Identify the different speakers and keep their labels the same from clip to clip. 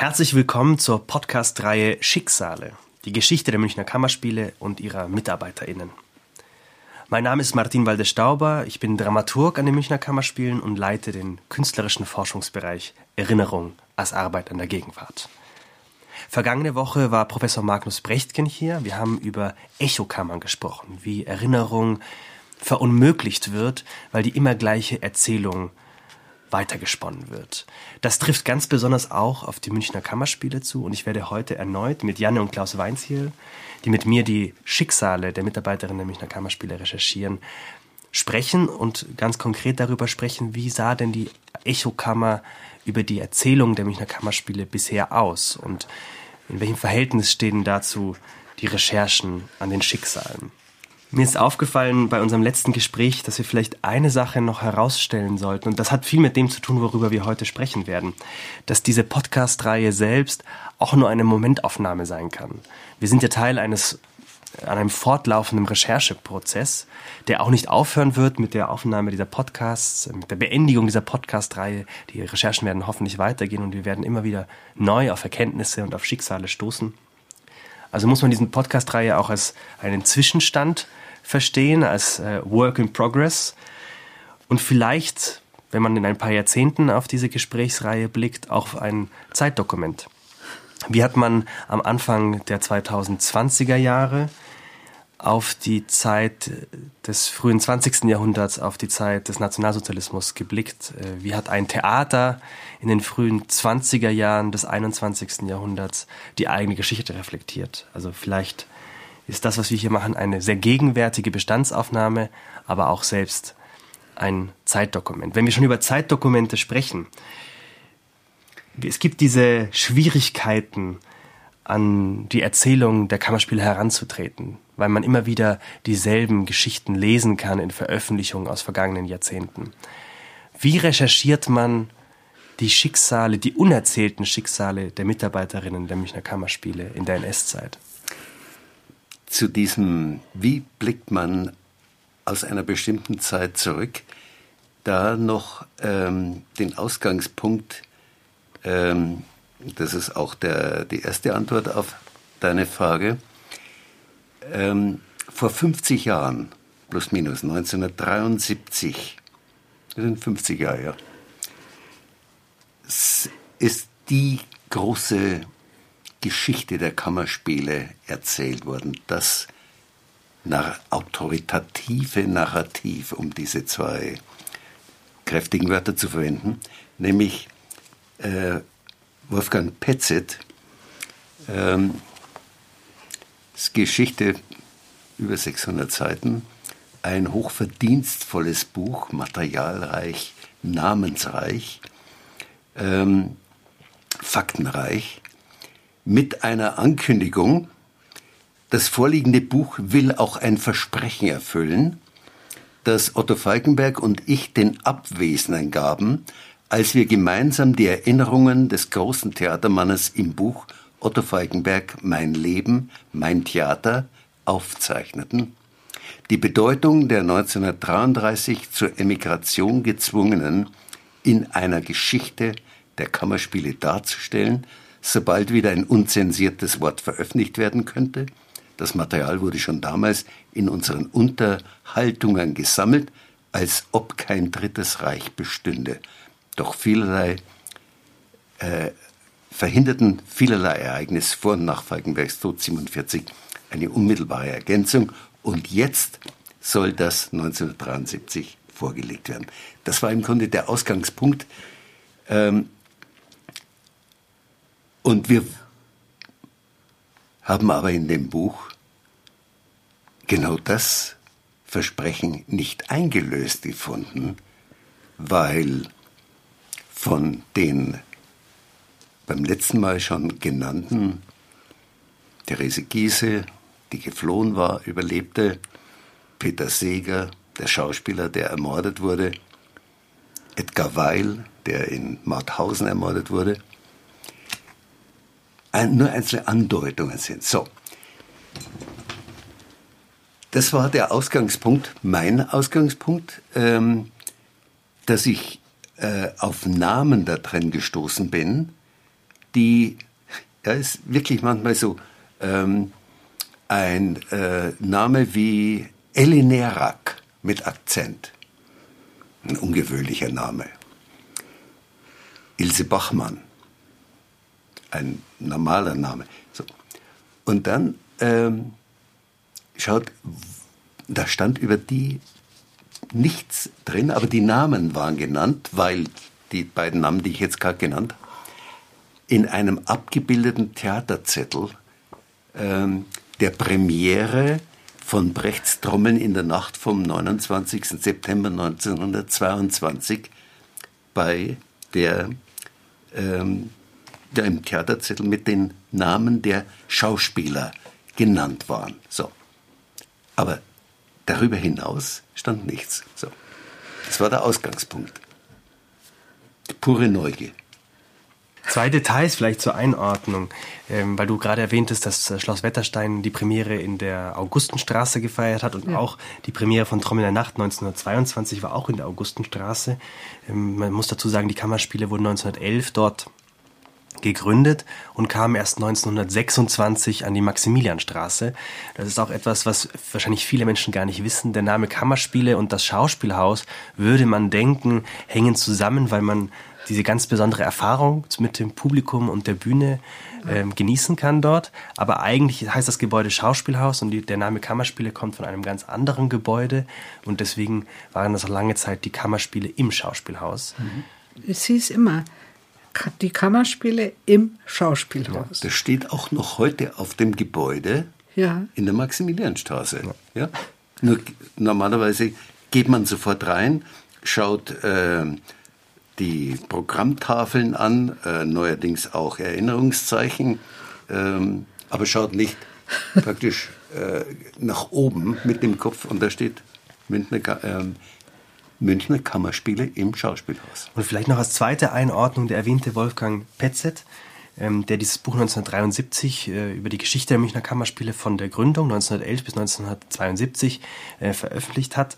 Speaker 1: Herzlich willkommen zur Podcast-Reihe Schicksale, die Geschichte der Münchner Kammerspiele und ihrer MitarbeiterInnen. Mein Name ist Martin Walde-Stauber, ich bin Dramaturg an den Münchner Kammerspielen und leite den künstlerischen Forschungsbereich Erinnerung als Arbeit an der Gegenwart. Vergangene Woche war Professor Magnus Brechtgen hier. Wir haben über Echokammern gesprochen, wie Erinnerung verunmöglicht wird, weil die immer gleiche Erzählung weitergesponnen wird. Das trifft ganz besonders auch auf die Münchner Kammerspiele zu und ich werde heute erneut mit Janne und Klaus Weinziel, die mit mir die Schicksale der Mitarbeiterinnen der Münchner Kammerspiele recherchieren, sprechen und ganz konkret darüber sprechen, wie sah denn die Echokammer über die Erzählung der Münchner Kammerspiele bisher aus und in welchem Verhältnis stehen dazu die Recherchen an den Schicksalen. Mir ist aufgefallen bei unserem letzten Gespräch, dass wir vielleicht eine Sache noch herausstellen sollten. Und das hat viel mit dem zu tun, worüber wir heute sprechen werden. Dass diese Podcast-Reihe selbst auch nur eine Momentaufnahme sein kann. Wir sind ja Teil eines an einem fortlaufenden Rechercheprozess, der auch nicht aufhören wird mit der Aufnahme dieser Podcasts, mit der Beendigung dieser Podcast-Reihe. Die Recherchen werden hoffentlich weitergehen und wir werden immer wieder neu auf Erkenntnisse und auf Schicksale stoßen. Also muss man diesen Podcast-Reihe auch als einen Zwischenstand verstehen, als äh, Work in Progress. Und vielleicht, wenn man in ein paar Jahrzehnten auf diese Gesprächsreihe blickt, auch ein Zeitdokument. Wie hat man am Anfang der 2020er Jahre auf die Zeit des frühen 20. Jahrhunderts, auf die Zeit des Nationalsozialismus geblickt? Äh, wie hat ein Theater in den frühen 20er Jahren des 21. Jahrhunderts die eigene Geschichte reflektiert? Also vielleicht ist das, was wir hier machen, eine sehr gegenwärtige Bestandsaufnahme, aber auch selbst ein Zeitdokument. Wenn wir schon über Zeitdokumente sprechen, es gibt diese Schwierigkeiten, an die Erzählung der Kammerspiele heranzutreten, weil man immer wieder dieselben Geschichten lesen kann in Veröffentlichungen aus vergangenen Jahrzehnten. Wie recherchiert man die Schicksale, die unerzählten Schicksale der Mitarbeiterinnen der Münchner Kammerspiele in der NS-Zeit?
Speaker 2: Zu diesem, wie blickt man aus einer bestimmten Zeit zurück, da noch ähm, den Ausgangspunkt, ähm, das ist auch der, die erste Antwort auf deine Frage, ähm, vor 50 Jahren, plus minus 1973, das sind 50 Jahre, ja, ist die große Geschichte der Kammerspiele erzählt worden. Das nach autoritative Narrativ, um diese zwei kräftigen Wörter zu verwenden, nämlich äh, Wolfgang Petzet, ähm, Geschichte über 600 Seiten, ein hochverdienstvolles Buch, materialreich, namensreich, ähm, faktenreich, mit einer Ankündigung, das vorliegende Buch will auch ein Versprechen erfüllen, das Otto Falkenberg und ich den Abwesenden gaben, als wir gemeinsam die Erinnerungen des großen Theatermannes im Buch Otto Falkenberg Mein Leben, mein Theater aufzeichneten, die Bedeutung der 1933 zur Emigration gezwungenen in einer Geschichte der Kammerspiele darzustellen, sobald wieder ein unzensiertes Wort veröffentlicht werden könnte. Das Material wurde schon damals in unseren Unterhaltungen gesammelt, als ob kein drittes Reich bestünde. Doch vielerlei äh, verhinderten vielerlei Ereignisse vor und nach Falkenbergs Tod 47 eine unmittelbare Ergänzung. Und jetzt soll das 1973 vorgelegt werden. Das war im Grunde der Ausgangspunkt. Ähm, und wir haben aber in dem Buch genau das Versprechen nicht eingelöst gefunden, weil von den beim letzten Mal schon genannten Therese Giese, die geflohen war, überlebte, Peter Seeger, der Schauspieler, der ermordet wurde, Edgar Weil, der in Mauthausen ermordet wurde, nur einzelne Andeutungen sind. So. Das war der Ausgangspunkt, mein Ausgangspunkt, ähm, dass ich äh, auf Namen da drin gestoßen bin, die, ja, ist wirklich manchmal so, ähm, ein äh, Name wie Elinerak mit Akzent. Ein ungewöhnlicher Name. Ilse Bachmann. Ein normaler Name. So. Und dann ähm, schaut, da stand über die nichts drin, aber die Namen waren genannt, weil die beiden Namen, die ich jetzt gerade genannt habe, in einem abgebildeten Theaterzettel ähm, der Premiere von Brechts Trommeln in der Nacht vom 29. September 1922 bei der, ähm, der im Theaterzettel mit den Namen der Schauspieler genannt waren. So. Aber darüber hinaus stand nichts. So. Das war der Ausgangspunkt. Die pure Neugier.
Speaker 1: Zwei Details vielleicht zur Einordnung, ähm, weil du gerade erwähntest, dass äh, Schloss Wetterstein die Premiere in der Augustenstraße gefeiert hat und ja. auch die Premiere von Trommel der Nacht 1922 war auch in der Augustenstraße. Ähm, man muss dazu sagen, die Kammerspiele wurden 1911 dort gegründet und kamen erst 1926 an die Maximilianstraße. Das ist auch etwas, was wahrscheinlich viele Menschen gar nicht wissen. Der Name Kammerspiele und das Schauspielhaus würde man denken, hängen zusammen, weil man diese ganz besondere Erfahrung mit dem Publikum und der Bühne ähm, genießen kann dort. Aber eigentlich heißt das Gebäude Schauspielhaus und die, der Name Kammerspiele kommt von einem ganz anderen Gebäude und deswegen waren das lange Zeit die Kammerspiele im Schauspielhaus.
Speaker 3: Mhm. Es hieß immer die Kammerspiele im Schauspielhaus. Ja,
Speaker 2: das steht auch noch heute auf dem Gebäude ja. in der Maximilianstraße. Ja. ja. Nur normalerweise geht man sofort rein, schaut äh, die Programmtafeln an, äh, neuerdings auch Erinnerungszeichen, ähm, aber schaut nicht praktisch äh, nach oben mit dem Kopf und da steht Münchner, äh, Münchner Kammerspiele im Schauspielhaus.
Speaker 1: Und vielleicht noch als zweite Einordnung der erwähnte Wolfgang Petzet, ähm, der dieses Buch 1973 äh, über die Geschichte der Münchner Kammerspiele von der Gründung 1911 bis 1972 äh, veröffentlicht hat,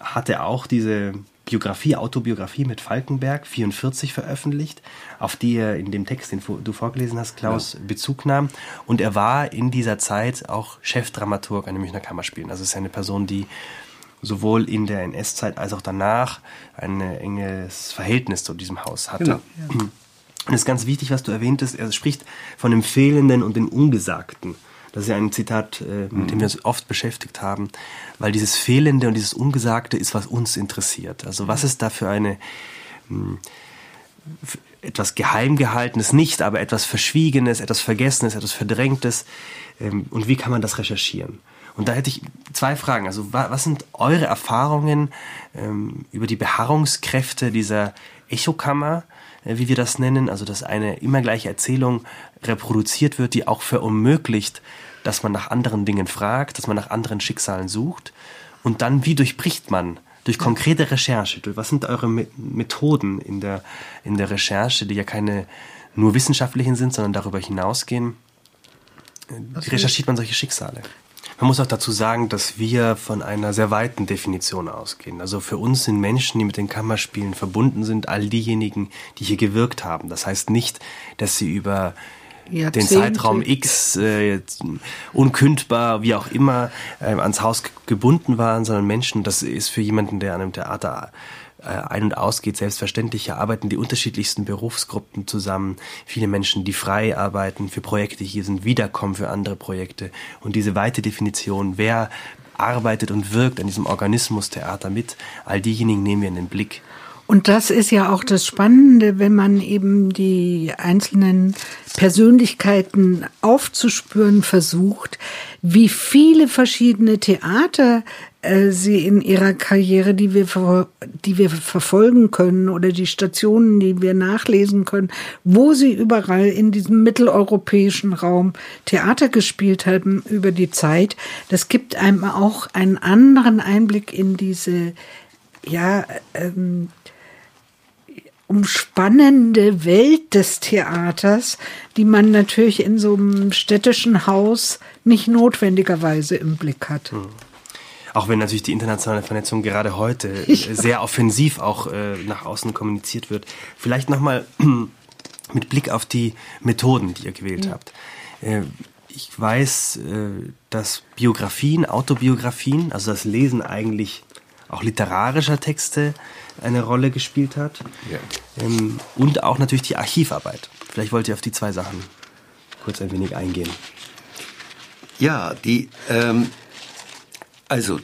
Speaker 1: hatte auch diese Biografie, Autobiografie mit Falkenberg, 44 veröffentlicht, auf die er in dem Text, den du vorgelesen hast, Klaus, ja. Bezug nahm. Und er war in dieser Zeit auch Chefdramaturg an den Münchner Kammerspielen. Also ist eine Person, die sowohl in der NS-Zeit als auch danach ein enges Verhältnis zu diesem Haus hatte. Genau. Ja. Und es ist ganz wichtig, was du erwähntest. Er spricht von dem Fehlenden und dem Ungesagten. Das ist ja ein Zitat, äh, mit dem wir uns oft beschäftigt haben, weil dieses Fehlende und dieses Ungesagte ist, was uns interessiert. Also was ist da für eine hm, etwas geheim gehaltenes, nicht, aber etwas Verschwiegenes, etwas Vergessenes, etwas Verdrängtes ähm, und wie kann man das recherchieren? Und da hätte ich zwei Fragen. Also was sind eure Erfahrungen ähm, über die Beharrungskräfte dieser Echokammer, äh, wie wir das nennen? Also dass eine immer gleiche Erzählung reproduziert wird, die auch verunmöglicht, dass man nach anderen Dingen fragt, dass man nach anderen Schicksalen sucht. Und dann, wie durchbricht man durch konkrete Recherche? Was sind eure Methoden in der, in der Recherche, die ja keine nur wissenschaftlichen sind, sondern darüber hinausgehen? Wie recherchiert man solche Schicksale? Man muss auch dazu sagen, dass wir von einer sehr weiten Definition ausgehen. Also für uns sind Menschen, die mit den Kammerspielen verbunden sind, all diejenigen, die hier gewirkt haben. Das heißt nicht, dass sie über Jahrzehnte. den Zeitraum X äh, unkündbar, wie auch immer, äh, ans Haus gebunden waren, sondern Menschen, das ist für jemanden, der an einem Theater ein- und ausgeht, selbstverständlich. Arbeiten die unterschiedlichsten Berufsgruppen zusammen. Viele Menschen, die frei arbeiten für Projekte hier sind, wiederkommen für andere Projekte. Und diese weite Definition, wer arbeitet und wirkt an diesem Organismus Theater mit, all diejenigen nehmen wir in den Blick.
Speaker 3: Und das ist ja auch das Spannende, wenn man eben die einzelnen Persönlichkeiten aufzuspüren versucht, wie viele verschiedene Theater äh, sie in ihrer Karriere, die wir, die wir verfolgen können oder die Stationen, die wir nachlesen können, wo sie überall in diesem mitteleuropäischen Raum Theater gespielt haben über die Zeit. Das gibt einem auch einen anderen Einblick in diese, ja, ähm, umspannende Welt des Theaters, die man natürlich in so einem städtischen Haus nicht notwendigerweise im Blick hat.
Speaker 1: Auch wenn natürlich die internationale Vernetzung gerade heute ja. sehr offensiv auch äh, nach außen kommuniziert wird. Vielleicht nochmal mit Blick auf die Methoden, die ihr gewählt mhm. habt. Äh, ich weiß, äh, dass Biografien, Autobiografien, also das Lesen eigentlich auch literarischer Texte eine Rolle gespielt hat. Ja. Ähm, und auch natürlich die Archivarbeit. Vielleicht wollt ihr auf die zwei Sachen kurz ein wenig eingehen.
Speaker 2: Ja, die, ähm, also,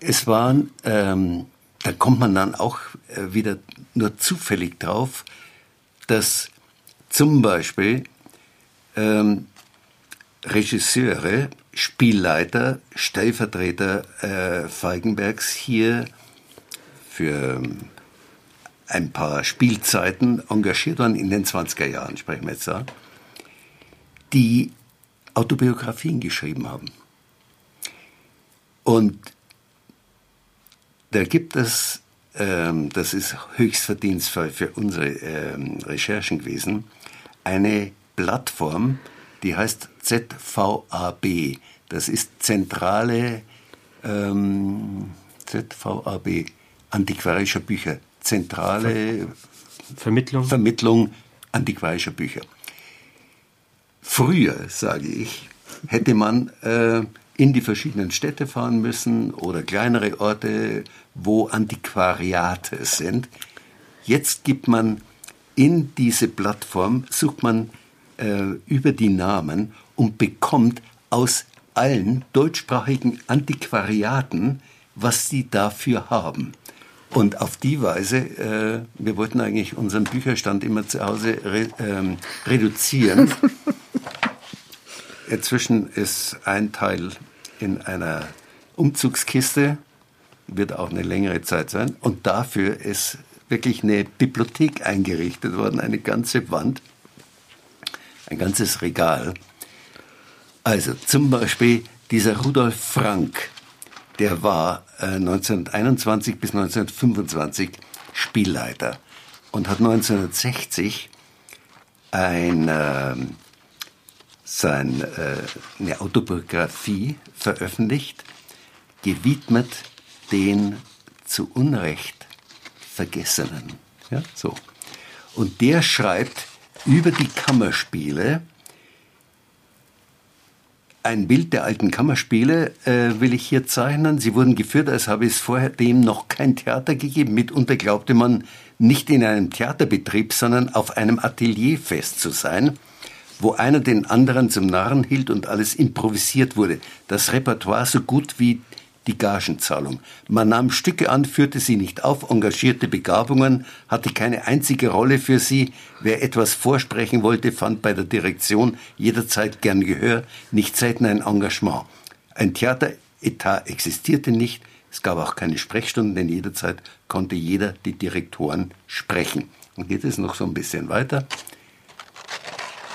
Speaker 2: es waren, ähm, da kommt man dann auch äh, wieder nur zufällig drauf, dass zum Beispiel ähm, Regisseure, Spielleiter, Stellvertreter äh, Feigenbergs hier für ähm, ein paar Spielzeiten engagiert waren, in den 20er Jahren sprechen wir jetzt da, die Autobiografien geschrieben haben. Und da gibt es, ähm, das ist höchst verdienstvoll für unsere ähm, Recherchen gewesen, eine Plattform, die heißt ZVAB. Das ist Zentrale ähm, ZVAB antiquarischer Bücher. Zentrale Vermittlung. Vermittlung antiquarischer Bücher. Früher, sage ich, hätte man äh, in die verschiedenen Städte fahren müssen oder kleinere Orte, wo Antiquariate sind. Jetzt gibt man in diese Plattform, sucht man äh, über die Namen und bekommt aus allen deutschsprachigen Antiquariaten, was sie dafür haben. Und auf die Weise, äh, wir wollten eigentlich unseren Bücherstand immer zu Hause re, ähm, reduzieren. Inzwischen ist ein Teil in einer Umzugskiste, wird auch eine längere Zeit sein. Und dafür ist wirklich eine Bibliothek eingerichtet worden, eine ganze Wand, ein ganzes Regal. Also zum Beispiel dieser Rudolf Frank, der war äh, 1921 bis 1925 Spielleiter und hat 1960 ein, äh, sein, äh, Autobiografie veröffentlicht, gewidmet den zu Unrecht Vergessenen. Ja, so. Und der schreibt über die Kammerspiele ein Bild der alten Kammerspiele äh, will ich hier zeichnen. Sie wurden geführt, als habe es vorher dem noch kein Theater gegeben. Mitunter glaubte man, nicht in einem Theaterbetrieb, sondern auf einem Atelierfest zu sein, wo einer den anderen zum Narren hielt und alles improvisiert wurde. Das Repertoire so gut wie die Gagenzahlung. Man nahm Stücke an, führte sie nicht auf, engagierte Begabungen, hatte keine einzige Rolle für sie. Wer etwas vorsprechen wollte, fand bei der Direktion jederzeit gern Gehör, nicht selten ein Engagement. Ein Theateretat existierte nicht, es gab auch keine Sprechstunden, denn jederzeit konnte jeder die Direktoren sprechen. Und geht es noch so ein bisschen weiter.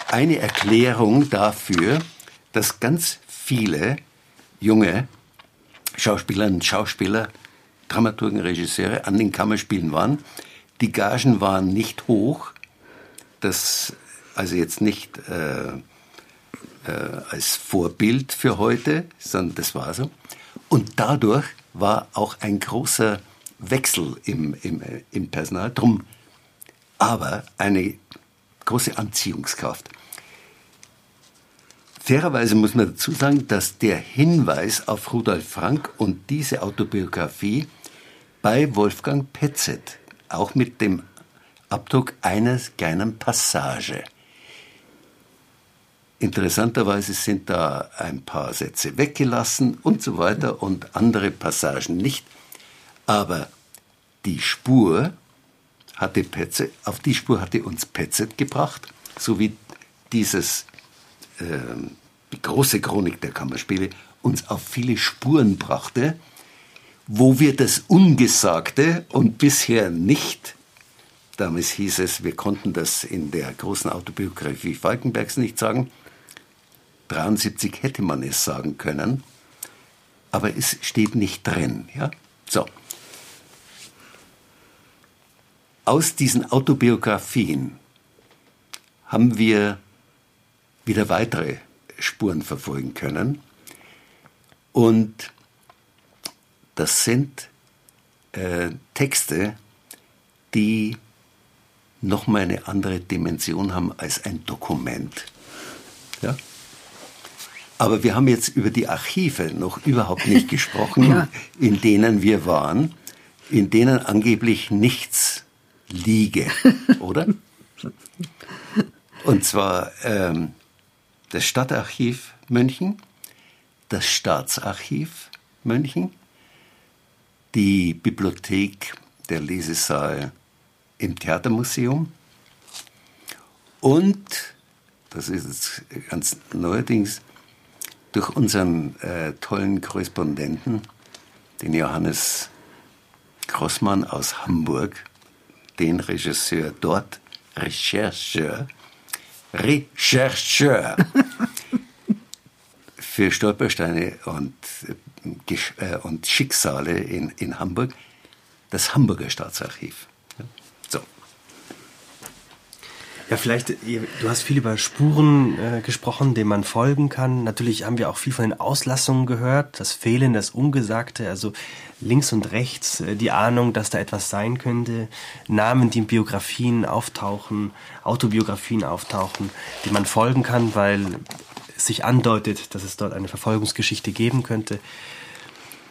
Speaker 2: Eine Erklärung dafür, dass ganz viele junge Schauspielerinnen und Schauspieler, Dramaturgen, Regisseure an den Kammerspielen waren. Die Gagen waren nicht hoch, das also jetzt nicht äh, äh, als Vorbild für heute, sondern das war so. Und dadurch war auch ein großer Wechsel im, im, im Personal, drum aber eine große Anziehungskraft. Fairerweise muss man dazu sagen, dass der Hinweis auf Rudolf Frank und diese Autobiografie bei Wolfgang Petzet, auch mit dem Abdruck einer kleinen Passage. Interessanterweise sind da ein paar Sätze weggelassen und so weiter und andere Passagen nicht. Aber die Spur hatte Petzet, auf die Spur hatte uns Petzet gebracht, so wie dieses ähm, die große Chronik der Kammerspiele uns auf viele Spuren brachte, wo wir das Ungesagte und bisher nicht, damals hieß es, wir konnten das in der großen Autobiografie Falkenbergs nicht sagen, 73 hätte man es sagen können, aber es steht nicht drin. Ja? So. Aus diesen Autobiografien haben wir wieder weitere Spuren verfolgen können. Und das sind äh, Texte, die nochmal eine andere Dimension haben als ein Dokument. Ja? Aber wir haben jetzt über die Archive noch überhaupt nicht gesprochen, ja. in denen wir waren, in denen angeblich nichts liege, oder? Und zwar ähm, das Stadtarchiv München, das Staatsarchiv München, die Bibliothek, der Lesesaal im Theatermuseum und, das ist jetzt ganz neuerdings, durch unseren äh, tollen Korrespondenten, den Johannes Grossmann aus Hamburg, den Regisseur dort, Rechercheur, Rechercheur. Für Stolpersteine und, äh, und Schicksale in, in Hamburg, das Hamburger Staatsarchiv.
Speaker 1: Ja, vielleicht, du hast viel über Spuren äh, gesprochen, denen man folgen kann. Natürlich haben wir auch viel von den Auslassungen gehört, das Fehlen, das Ungesagte, also links und rechts äh, die Ahnung, dass da etwas sein könnte, Namen, die in Biografien auftauchen, Autobiografien auftauchen, die man folgen kann, weil es sich andeutet, dass es dort eine Verfolgungsgeschichte geben könnte.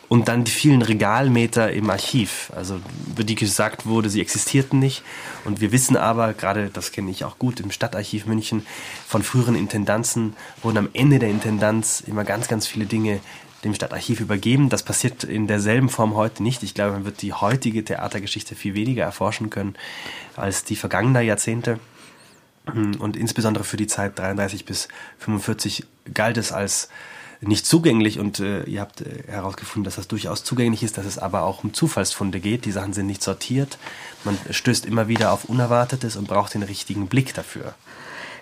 Speaker 1: Und dann die vielen Regalmeter im Archiv, also über die gesagt wurde, sie existierten nicht. Und wir wissen aber, gerade das kenne ich auch gut im Stadtarchiv München, von früheren Intendanzen wurden am Ende der Intendanz immer ganz, ganz viele Dinge dem Stadtarchiv übergeben. Das passiert in derselben Form heute nicht. Ich glaube, man wird die heutige Theatergeschichte viel weniger erforschen können als die vergangener Jahrzehnte. Und insbesondere für die Zeit 33 bis 45 galt es als nicht zugänglich und äh, ihr habt äh, herausgefunden, dass das durchaus zugänglich ist, dass es aber auch um Zufallsfunde geht. Die Sachen sind nicht sortiert. Man stößt immer wieder auf Unerwartetes und braucht den richtigen Blick dafür.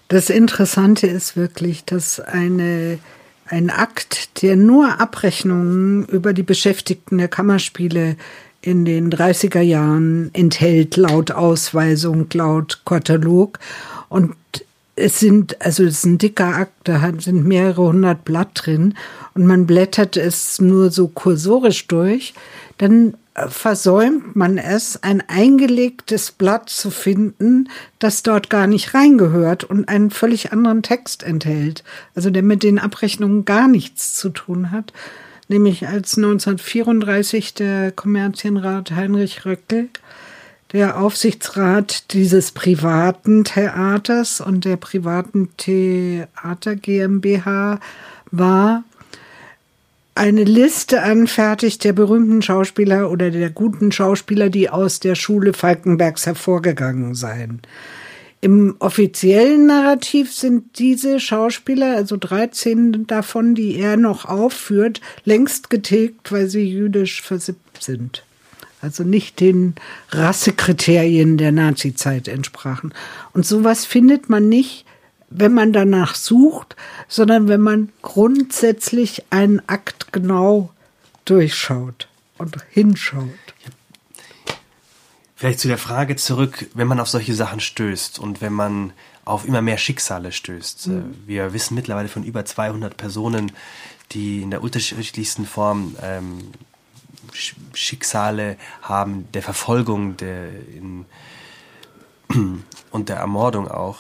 Speaker 3: Das Interessante ist wirklich, dass eine, ein Akt, der nur Abrechnungen über die Beschäftigten der Kammerspiele in den 30er Jahren enthält, laut Ausweisung, laut Katalog. Und es sind, also es ist ein dicker Akt, da sind mehrere hundert Blatt drin und man blättert es nur so kursorisch durch, dann äh, versäumt man es, ein eingelegtes Blatt zu finden, das dort gar nicht reingehört und einen völlig anderen Text enthält, also der mit den Abrechnungen gar nichts zu tun hat. Nämlich als 1934 der Kommerzienrat Heinrich Röckel der Aufsichtsrat dieses privaten Theaters und der privaten Theater GmbH war, eine Liste anfertigt der berühmten Schauspieler oder der guten Schauspieler, die aus der Schule Falkenbergs hervorgegangen seien. Im offiziellen Narrativ sind diese Schauspieler, also 13 davon, die er noch aufführt, längst getilgt, weil sie jüdisch versippt sind also nicht den Rassekriterien der Nazizeit entsprachen. Und sowas findet man nicht, wenn man danach sucht, sondern wenn man grundsätzlich einen Akt genau durchschaut und hinschaut.
Speaker 1: Vielleicht zu der Frage zurück, wenn man auf solche Sachen stößt und wenn man auf immer mehr Schicksale stößt. Mhm. Wir wissen mittlerweile von über 200 Personen, die in der unterschiedlichsten Form ähm, Schicksale haben, der Verfolgung der in, und der Ermordung auch.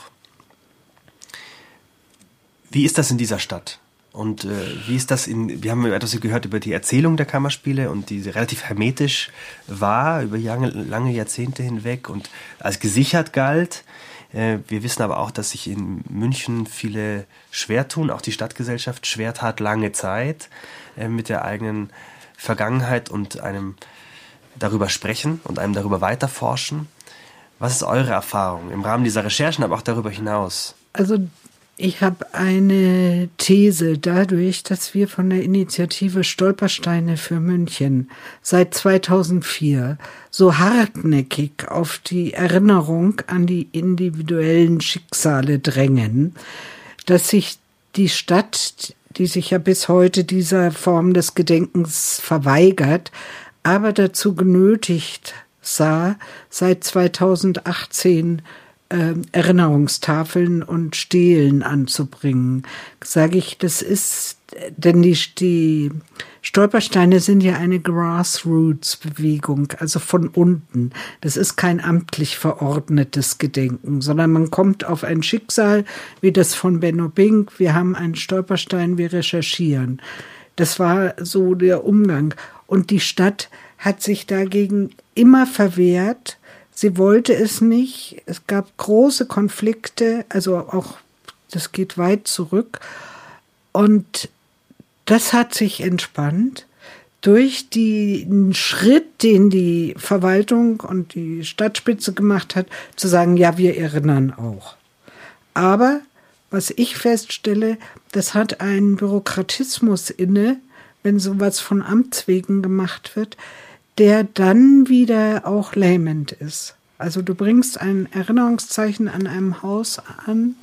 Speaker 1: Wie ist das in dieser Stadt? Und äh, wie ist das in, wir haben etwas gehört über die Erzählung der Kammerspiele und die relativ hermetisch war über lange, lange Jahrzehnte hinweg und als gesichert galt. Äh, wir wissen aber auch, dass sich in München viele schwer tun, auch die Stadtgesellschaft schwer tat lange Zeit äh, mit der eigenen Vergangenheit und einem darüber sprechen und einem darüber weiterforschen. Was ist eure Erfahrung im Rahmen dieser Recherchen, aber auch darüber hinaus?
Speaker 3: Also ich habe eine These dadurch, dass wir von der Initiative Stolpersteine für München seit 2004 so hartnäckig auf die Erinnerung an die individuellen Schicksale drängen, dass sich die Stadt die sich ja bis heute dieser Form des Gedenkens verweigert, aber dazu genötigt sah, seit 2018 äh, Erinnerungstafeln und Stelen anzubringen. Sage ich, das ist, denn die, die Stolpersteine sind ja eine Grassroots-Bewegung, also von unten. Das ist kein amtlich verordnetes Gedenken, sondern man kommt auf ein Schicksal wie das von Benno Bink. Wir haben einen Stolperstein, wir recherchieren. Das war so der Umgang. Und die Stadt hat sich dagegen immer verwehrt. Sie wollte es nicht. Es gab große Konflikte, also auch, das geht weit zurück. Und das hat sich entspannt durch den Schritt, den die Verwaltung und die Stadtspitze gemacht hat, zu sagen, ja, wir erinnern auch. Aber was ich feststelle, das hat einen Bürokratismus inne, wenn sowas von Amts wegen gemacht wird, der dann wieder auch lähmend ist. Also du bringst ein Erinnerungszeichen an einem Haus an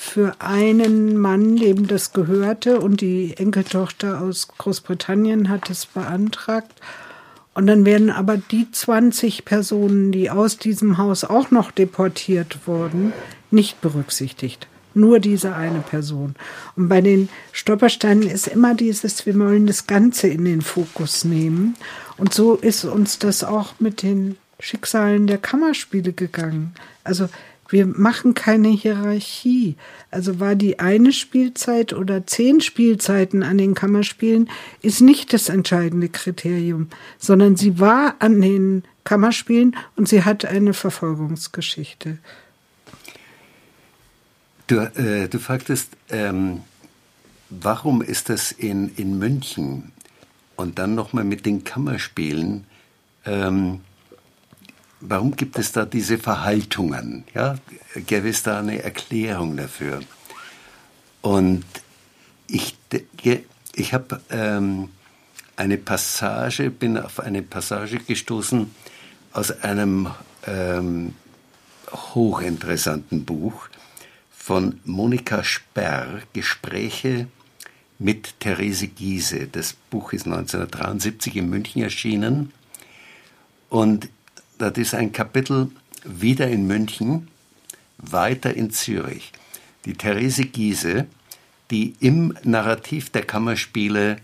Speaker 3: für einen Mann, dem das gehörte und die Enkeltochter aus Großbritannien hat es beantragt. Und dann werden aber die 20 Personen, die aus diesem Haus auch noch deportiert wurden, nicht berücksichtigt nur diese eine Person. Und bei den Stolpersteinen ist immer dieses, wir wollen das Ganze in den Fokus nehmen. Und so ist uns das auch mit den Schicksalen der Kammerspiele gegangen. Also wir machen keine Hierarchie. Also war die eine Spielzeit oder zehn Spielzeiten an den Kammerspielen ist nicht das entscheidende Kriterium, sondern sie war an den Kammerspielen und sie hat eine Verfolgungsgeschichte.
Speaker 2: Du, äh, du fragtest, ähm, warum ist das in, in München und dann nochmal mit den Kammerspielen, ähm, warum gibt es da diese Verhaltungen? Ja, gäbe es da eine Erklärung dafür? Und ich, ich habe ähm, eine Passage, bin auf eine Passage gestoßen aus einem ähm, hochinteressanten Buch, von Monika Sperr, Gespräche mit Therese Giese. Das Buch ist 1973 in München erschienen. Und das ist ein Kapitel wieder in München, weiter in Zürich. Die Therese Giese, die im Narrativ der Kammerspiele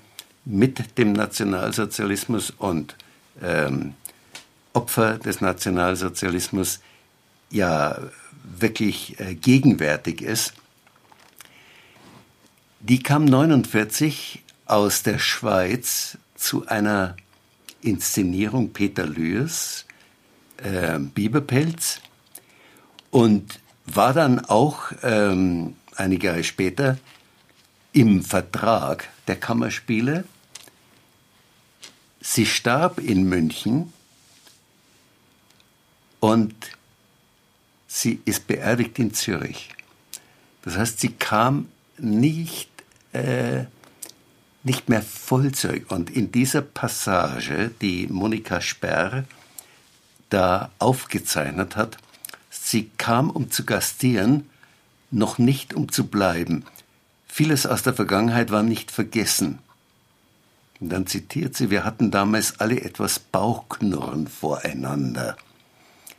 Speaker 2: mit dem Nationalsozialismus und ähm, Opfer des Nationalsozialismus ja wirklich äh, gegenwärtig ist, die kam 49 aus der Schweiz zu einer Inszenierung Peter Lührs, äh, Biberpelz, und war dann auch ähm, einige Jahre später im Vertrag der Kammerspiele. Sie starb in München und sie ist beerdigt in Zürich. Das heißt, sie kam nicht, äh, nicht mehr Vollzeug. Und in dieser Passage, die Monika Sperr da aufgezeichnet hat, sie kam, um zu gastieren, noch nicht um zu bleiben. Vieles aus der Vergangenheit war nicht vergessen. Und dann zitiert sie, wir hatten damals alle etwas Bauchknurren voreinander.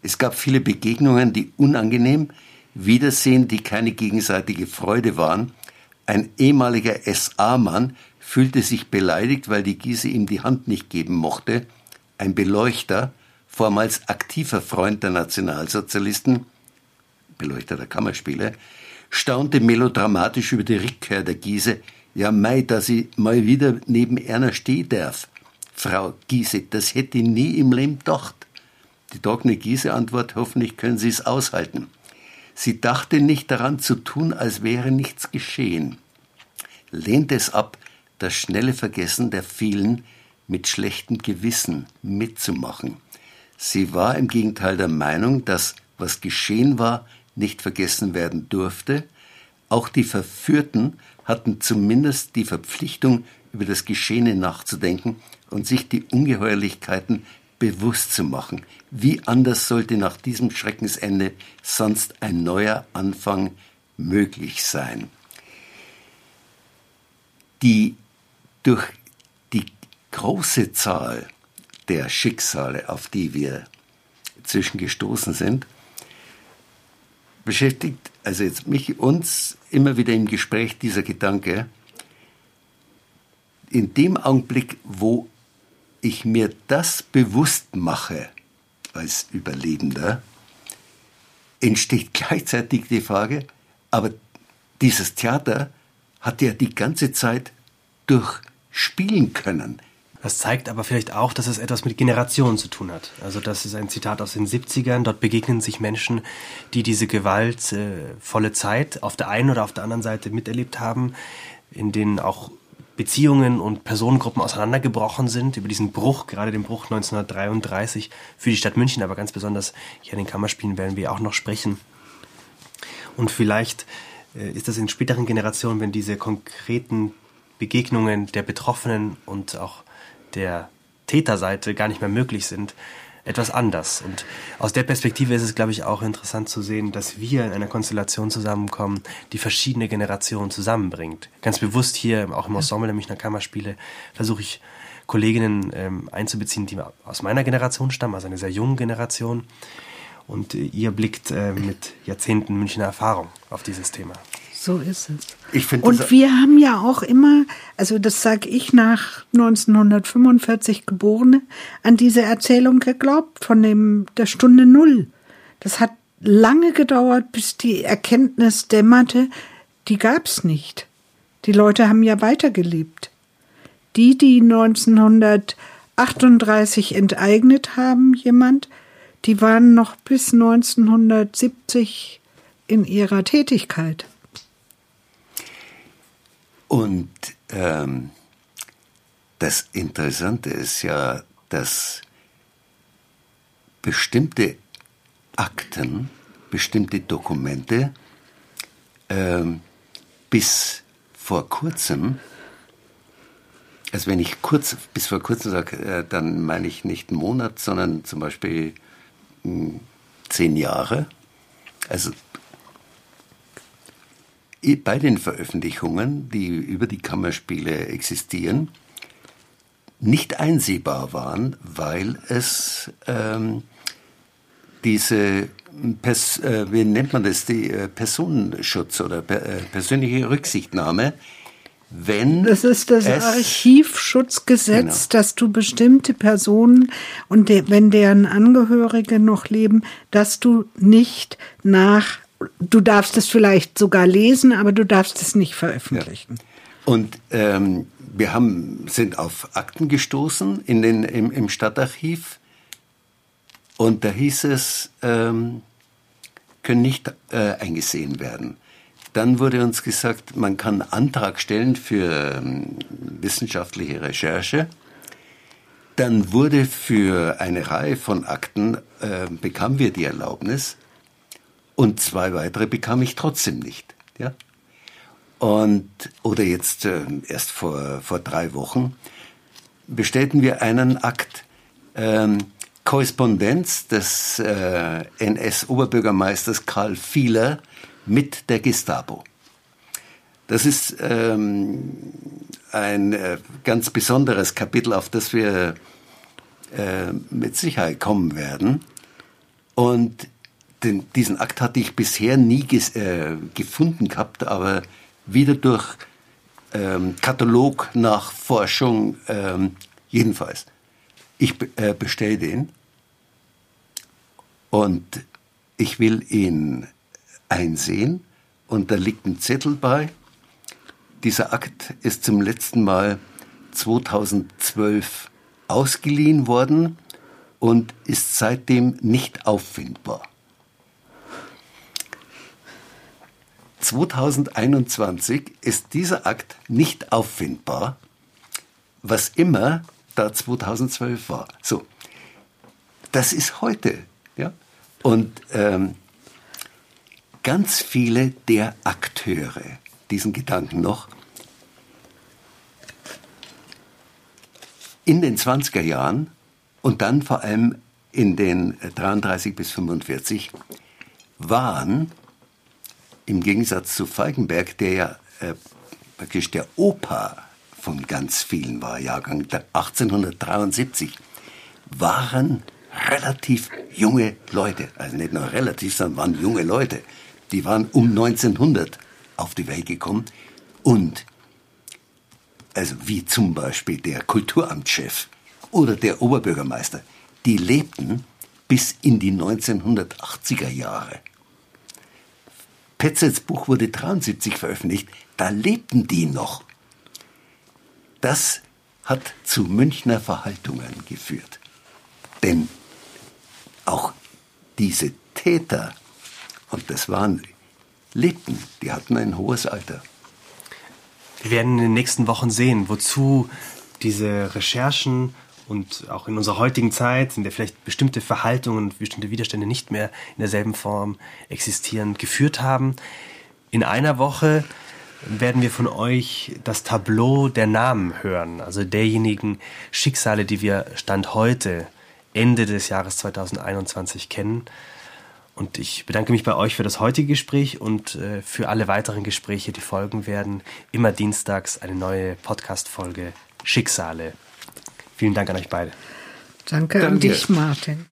Speaker 2: Es gab viele Begegnungen, die unangenehm, Wiedersehen, die keine gegenseitige Freude waren. Ein ehemaliger SA-Mann fühlte sich beleidigt, weil die Giese ihm die Hand nicht geben mochte. Ein Beleuchter, vormals aktiver Freund der Nationalsozialisten, Beleuchter der Kammerspiele, staunte melodramatisch über die Rückkehr der Giese. Ja, mei, dass ich mal wieder neben einer stehen darf. Frau Giese, das hätte ich nie im Leben gedacht. Die trockene Giese-Antwort, hoffentlich können Sie es aushalten. Sie dachte nicht daran zu tun, als wäre nichts geschehen. Lehnte es ab, das schnelle Vergessen der vielen mit schlechtem Gewissen mitzumachen. Sie war im Gegenteil der Meinung, dass was geschehen war, nicht vergessen werden durfte. Auch die Verführten hatten zumindest die Verpflichtung, über das Geschehene nachzudenken und sich die Ungeheuerlichkeiten bewusst zu machen. Wie anders sollte nach diesem Schreckensende sonst ein neuer Anfang möglich sein? Die durch die große Zahl der Schicksale, auf die wir zwischengestoßen sind, beschäftigt, also jetzt mich, uns immer wieder im Gespräch dieser Gedanke, in dem Augenblick, wo ich mir das bewusst mache als Überlebender, entsteht gleichzeitig die Frage, aber dieses Theater hat ja die ganze Zeit durchspielen können.
Speaker 1: Das zeigt aber vielleicht auch, dass es etwas mit Generationen zu tun hat. Also das ist ein Zitat aus den 70ern. Dort begegnen sich Menschen, die diese gewaltvolle Zeit auf der einen oder auf der anderen Seite miterlebt haben, in denen auch Beziehungen und Personengruppen auseinandergebrochen sind, über diesen Bruch, gerade den Bruch 1933 für die Stadt München, aber ganz besonders hier in den Kammerspielen werden wir auch noch sprechen. Und vielleicht äh, ist das in späteren Generationen, wenn diese konkreten Begegnungen der Betroffenen und auch der Täterseite gar nicht mehr möglich sind, etwas anders. Und aus der Perspektive ist es, glaube ich, auch interessant zu sehen, dass wir in einer Konstellation zusammenkommen, die verschiedene Generationen zusammenbringt. Ganz bewusst hier, auch im Ensemble der Münchner Kammerspiele, versuche ich Kolleginnen ähm, einzubeziehen, die aus meiner Generation stammen, also einer sehr jungen Generation. Und äh, ihr blickt äh, mit Jahrzehnten Münchner Erfahrung auf dieses Thema.
Speaker 3: So ist es. Ich und wir haben ja auch immer, also das sage ich nach 1945 Geborene, an diese Erzählung geglaubt von dem der Stunde Null. Das hat lange gedauert, bis die Erkenntnis dämmerte, die gab's nicht. Die Leute haben ja weitergelebt. Die, die 1938 enteignet haben, jemand, die waren noch bis 1970 in ihrer Tätigkeit.
Speaker 2: Und ähm, das Interessante ist ja, dass bestimmte Akten, bestimmte Dokumente ähm, bis vor kurzem, also wenn ich kurz bis vor kurzem sage, äh, dann meine ich nicht einen Monat, sondern zum Beispiel mh, hm, zehn Jahre. Also bei den Veröffentlichungen, die über die Kammerspiele existieren, nicht einsehbar waren, weil es ähm, diese, Pers äh, wie nennt man das, die äh, Personenschutz oder per, äh, persönliche Rücksichtnahme, wenn
Speaker 3: das ist das Archivschutzgesetz, genau. dass du bestimmte Personen und de, wenn deren Angehörige noch leben, dass du nicht nach du darfst es vielleicht sogar lesen, aber du darfst es nicht veröffentlichen.
Speaker 2: Ja. Und ähm, wir haben, sind auf Akten gestoßen in den, im, im Stadtarchiv und da hieß es, ähm, können nicht äh, eingesehen werden. Dann wurde uns gesagt, man kann Antrag stellen für ähm, wissenschaftliche Recherche. Dann wurde für eine Reihe von Akten, äh, bekamen wir die Erlaubnis, und zwei weitere bekam ich trotzdem nicht. Ja? Und, oder jetzt äh, erst vor, vor drei Wochen bestellten wir einen Akt ähm, Korrespondenz des äh, NS-Oberbürgermeisters Karl Fieler mit der Gestapo. Das ist ähm, ein äh, ganz besonderes Kapitel, auf das wir äh, mit Sicherheit kommen werden. Und den, diesen Akt hatte ich bisher nie ges, äh, gefunden gehabt, aber wieder durch ähm, Katalog nach Forschung ähm, jedenfalls. Ich äh, bestelle den und ich will ihn einsehen und da liegt ein Zettel bei. Dieser Akt ist zum letzten Mal 2012 ausgeliehen worden und ist seitdem nicht auffindbar. 2021 ist dieser Akt nicht auffindbar, was immer da 2012 war. So, das ist heute. Ja? Und ähm, ganz viele der Akteure, diesen Gedanken noch, in den 20er Jahren und dann vor allem in den 33 bis 45 waren im Gegensatz zu Falkenberg, der ja äh, praktisch der Opa von ganz vielen war, Jahrgang 1873, waren relativ junge Leute. Also nicht nur relativ, sondern waren junge Leute. die waren um 1900 auf die Welt gekommen und also wie zum Beispiel der Kulturamtschef oder der Oberbürgermeister, die lebten bis in die 1980er Jahre. Petzels Buch wurde 73 veröffentlicht, da lebten die noch. Das hat zu Münchner Verhaltungen geführt. Denn auch diese Täter, und das waren, lebten, die hatten ein hohes Alter.
Speaker 1: Wir werden in den nächsten Wochen sehen, wozu diese Recherchen und auch in unserer heutigen Zeit, in der vielleicht bestimmte Verhaltungen und bestimmte Widerstände nicht mehr in derselben Form existieren, geführt haben. In einer Woche werden wir von euch das Tableau der Namen hören, also derjenigen Schicksale, die wir Stand heute, Ende des Jahres 2021 kennen. Und ich bedanke mich bei euch für das heutige Gespräch und äh, für alle weiteren Gespräche, die folgen werden. Immer dienstags eine neue Podcast-Folge Schicksale Vielen Dank an euch beide.
Speaker 3: Danke, Danke. an dich, Martin.